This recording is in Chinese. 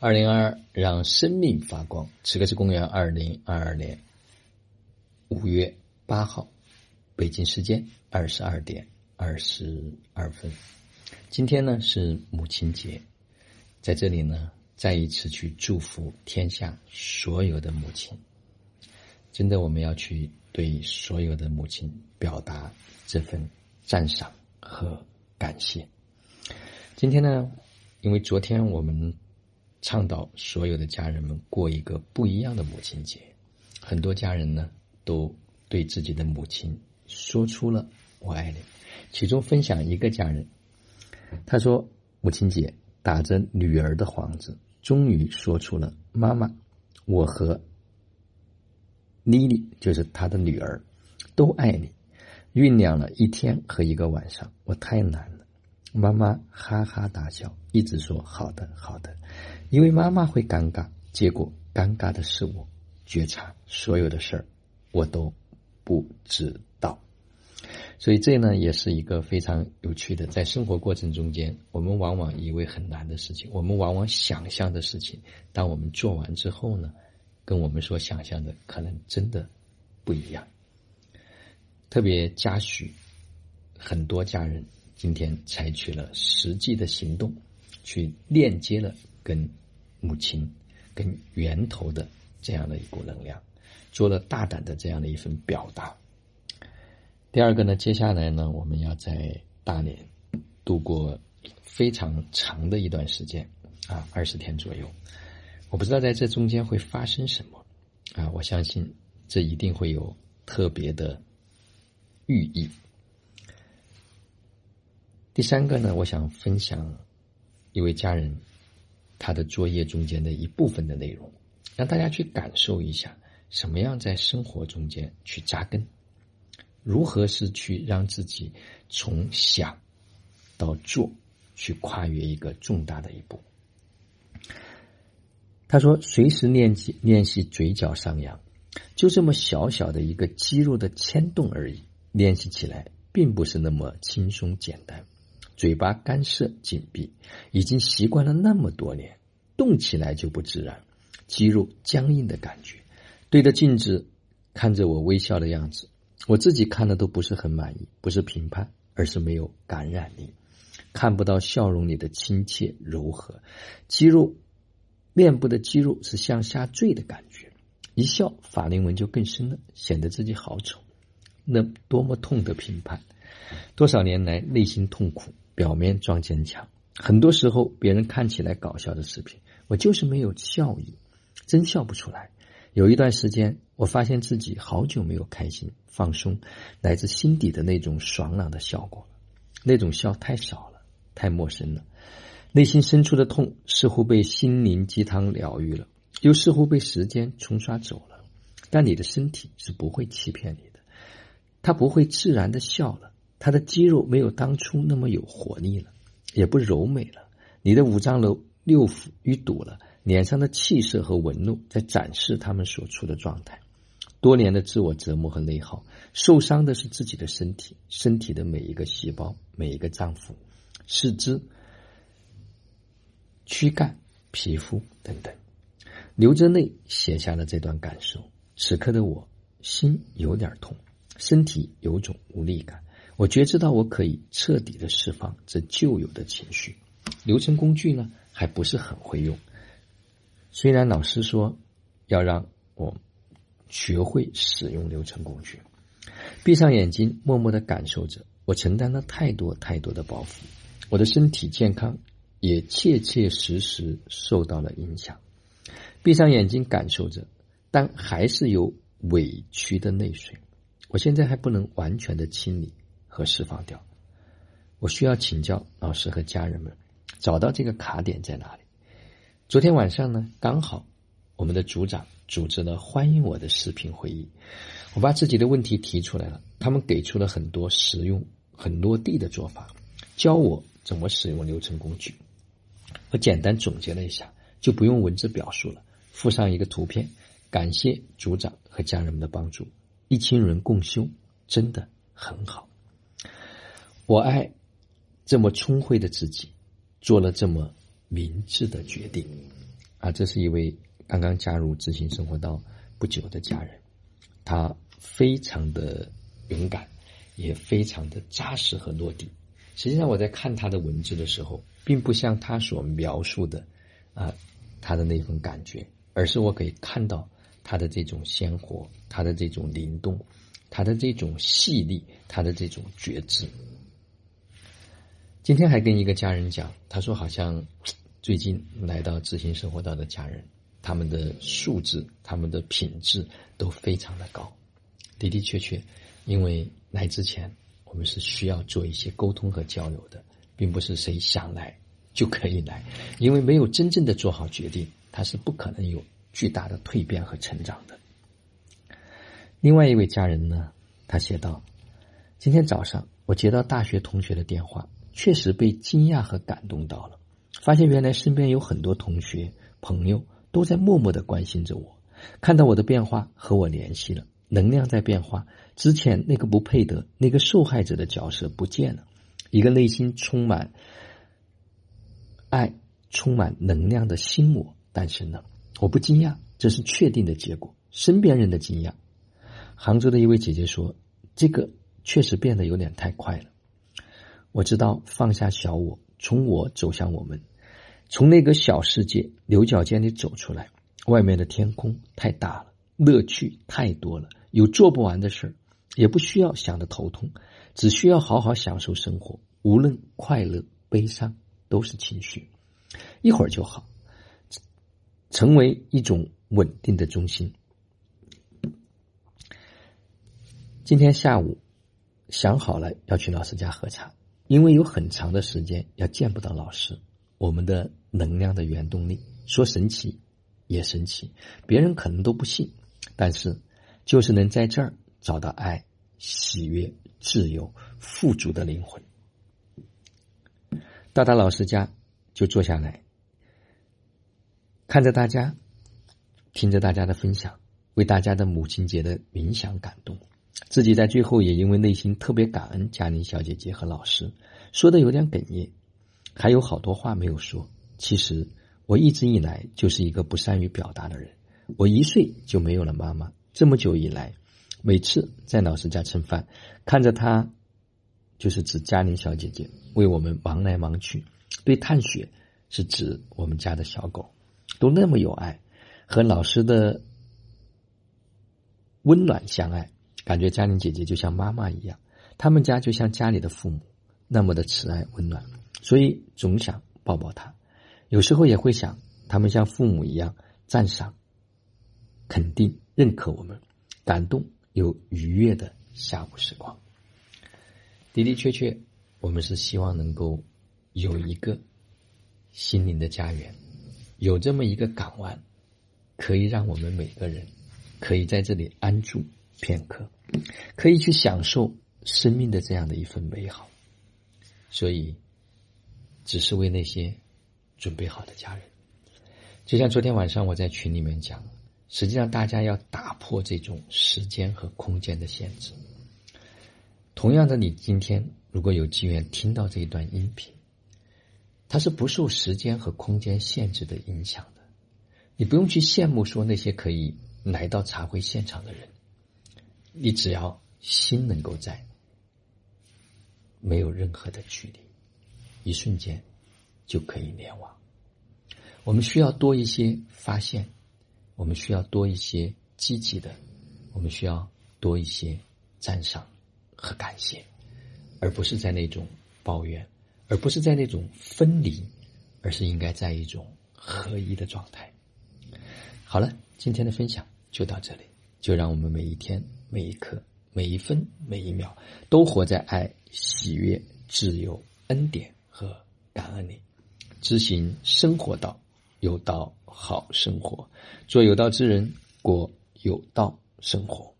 二零二二，让生命发光。此刻是公元二零二二年五月八号，北京时间二十二点二十二分。今天呢是母亲节，在这里呢再一次去祝福天下所有的母亲。真的，我们要去对所有的母亲表达这份赞赏和感谢。今天呢，因为昨天我们。倡导所有的家人们过一个不一样的母亲节，很多家人呢都对自己的母亲说出了“我爱你”。其中分享一个家人，他说：“母亲节打着女儿的幌子，终于说出了‘妈妈，我和妮妮就是他的女儿，都爱你’。酝酿了一天和一个晚上，我太难了。”妈妈哈哈大笑，一直说：“好的，好的。”因为妈妈会尴尬，结果尴尬的是我。觉察所有的事儿，我都不知道。所以这呢，也是一个非常有趣的，在生活过程中间，我们往往以为很难的事情，我们往往想象的事情，当我们做完之后呢，跟我们所想象的可能真的不一样。特别嘉许很多家人今天采取了实际的行动，去链接了跟。母亲跟源头的这样的一股能量，做了大胆的这样的一份表达。第二个呢，接下来呢，我们要在大连度过非常长的一段时间啊，二十天左右。我不知道在这中间会发生什么啊，我相信这一定会有特别的寓意。第三个呢，我想分享一位家人。他的作业中间的一部分的内容，让大家去感受一下，什么样在生活中间去扎根，如何是去让自己从想到做，去跨越一个重大的一步。他说：“随时练习练习嘴角上扬，就这么小小的一个肌肉的牵动而已，练习起来并不是那么轻松简单。”嘴巴干涩紧闭，已经习惯了那么多年，动起来就不自然，肌肉僵硬的感觉。对着镜子看着我微笑的样子，我自己看的都不是很满意，不是评判，而是没有感染力，看不到笑容里的亲切柔和。肌肉，面部的肌肉是向下坠的感觉，一笑法令纹就更深了，显得自己好丑。那多么痛的评判，多少年来内心痛苦。表面装坚强，很多时候别人看起来搞笑的视频，我就是没有笑意，真笑不出来。有一段时间，我发现自己好久没有开心、放松，来自心底的那种爽朗的效果了。那种笑太少了，太陌生了。内心深处的痛似乎被心灵鸡汤疗愈了，又似乎被时间冲刷走了。但你的身体是不会欺骗你的，它不会自然的笑了。他的肌肉没有当初那么有活力了，也不柔美了。你的五脏六六腑淤堵了，脸上的气色和纹路在展示他们所处的状态。多年的自我折磨和内耗，受伤的是自己的身体，身体的每一个细胞、每一个脏腑、四肢、躯干、皮肤等等。流着泪写下了这段感受。此刻的我心有点痛，身体有种无力感。我觉知到我可以彻底的释放这旧有的情绪，流程工具呢还不是很会用。虽然老师说要让我学会使用流程工具，闭上眼睛，默默的感受着，我承担了太多太多的包袱，我的身体健康也切切实实受到了影响。闭上眼睛感受着，但还是有委屈的泪水。我现在还不能完全的清理。和释放掉，我需要请教老师和家人们，找到这个卡点在哪里。昨天晚上呢，刚好我们的组长组织了欢迎我的视频会议，我把自己的问题提出来了，他们给出了很多实用、很落地的做法，教我怎么使用流程工具。我简单总结了一下，就不用文字表述了，附上一个图片，感谢组长和家人们的帮助，一群人共修，真的很好。我爱这么聪慧的自己，做了这么明智的决定。啊，这是一位刚刚加入知行生活道不久的家人，他非常的勇敢，也非常的扎实和落地。实际上，我在看他的文字的时候，并不像他所描述的啊，他的那份感觉，而是我可以看到他的这种鲜活，他的这种灵动，他的这种细腻，他的这种觉知。今天还跟一个家人讲，他说好像。最近来到知行生活道的家人，他们的素质、他们的品质都非常的高，的的确确，因为来之前我们是需要做一些沟通和交流的，并不是谁想来就可以来，因为没有真正的做好决定，他是不可能有巨大的蜕变和成长的。另外一位家人呢，他写道：今天早上我接到大学同学的电话，确实被惊讶和感动到了。发现原来身边有很多同学朋友都在默默的关心着我，看到我的变化和我联系了，能量在变化。之前那个不配得、那个受害者的角色不见了，一个内心充满爱、充满能量的新我诞生了。我不惊讶，这是确定的结果。身边人的惊讶。杭州的一位姐姐说：“这个确实变得有点太快了。”我知道放下小我。从我走向我们，从那个小世界牛角尖里走出来。外面的天空太大了，乐趣太多了，有做不完的事儿，也不需要想的头痛，只需要好好享受生活。无论快乐、悲伤，都是情绪，一会儿就好，成为一种稳定的中心。今天下午想好了要去老师家喝茶。因为有很长的时间要见不到老师，我们的能量的原动力说神奇也神奇，别人可能都不信，但是就是能在这儿找到爱、喜悦、自由、富足的灵魂。到达老师家就坐下来，看着大家，听着大家的分享，为大家的母亲节的冥想感动。自己在最后也因为内心特别感恩嘉玲小姐姐和老师，说的有点哽咽，还有好多话没有说。其实我一直以来就是一个不善于表达的人。我一岁就没有了妈妈，这么久以来，每次在老师家吃饭，看着她，就是指嘉玲小姐姐为我们忙来忙去，对探雪是指我们家的小狗，都那么有爱，和老师的温暖相爱。感觉嘉玲姐姐就像妈妈一样，他们家就像家里的父母，那么的慈爱温暖，所以总想抱抱她。有时候也会想，他们像父母一样赞赏、肯定、认可我们，感动又愉悦的下午时光。的的确确，我们是希望能够有一个心灵的家园，有这么一个港湾，可以让我们每个人可以在这里安住。片刻，可以去享受生命的这样的一份美好，所以，只是为那些准备好的家人。就像昨天晚上我在群里面讲，实际上大家要打破这种时间和空间的限制。同样的，你今天如果有机缘听到这一段音频，它是不受时间和空间限制的影响的，你不用去羡慕说那些可以来到茶会现场的人。你只要心能够在，没有任何的距离，一瞬间就可以联网。我们需要多一些发现，我们需要多一些积极的，我们需要多一些赞赏和感谢，而不是在那种抱怨，而不是在那种分离，而是应该在一种合一的状态。好了，今天的分享就到这里，就让我们每一天。每一刻、每一分、每一秒，都活在爱、喜悦、自由、恩典和感恩里，知行生活道，有道好生活，做有道之人，过有道生活。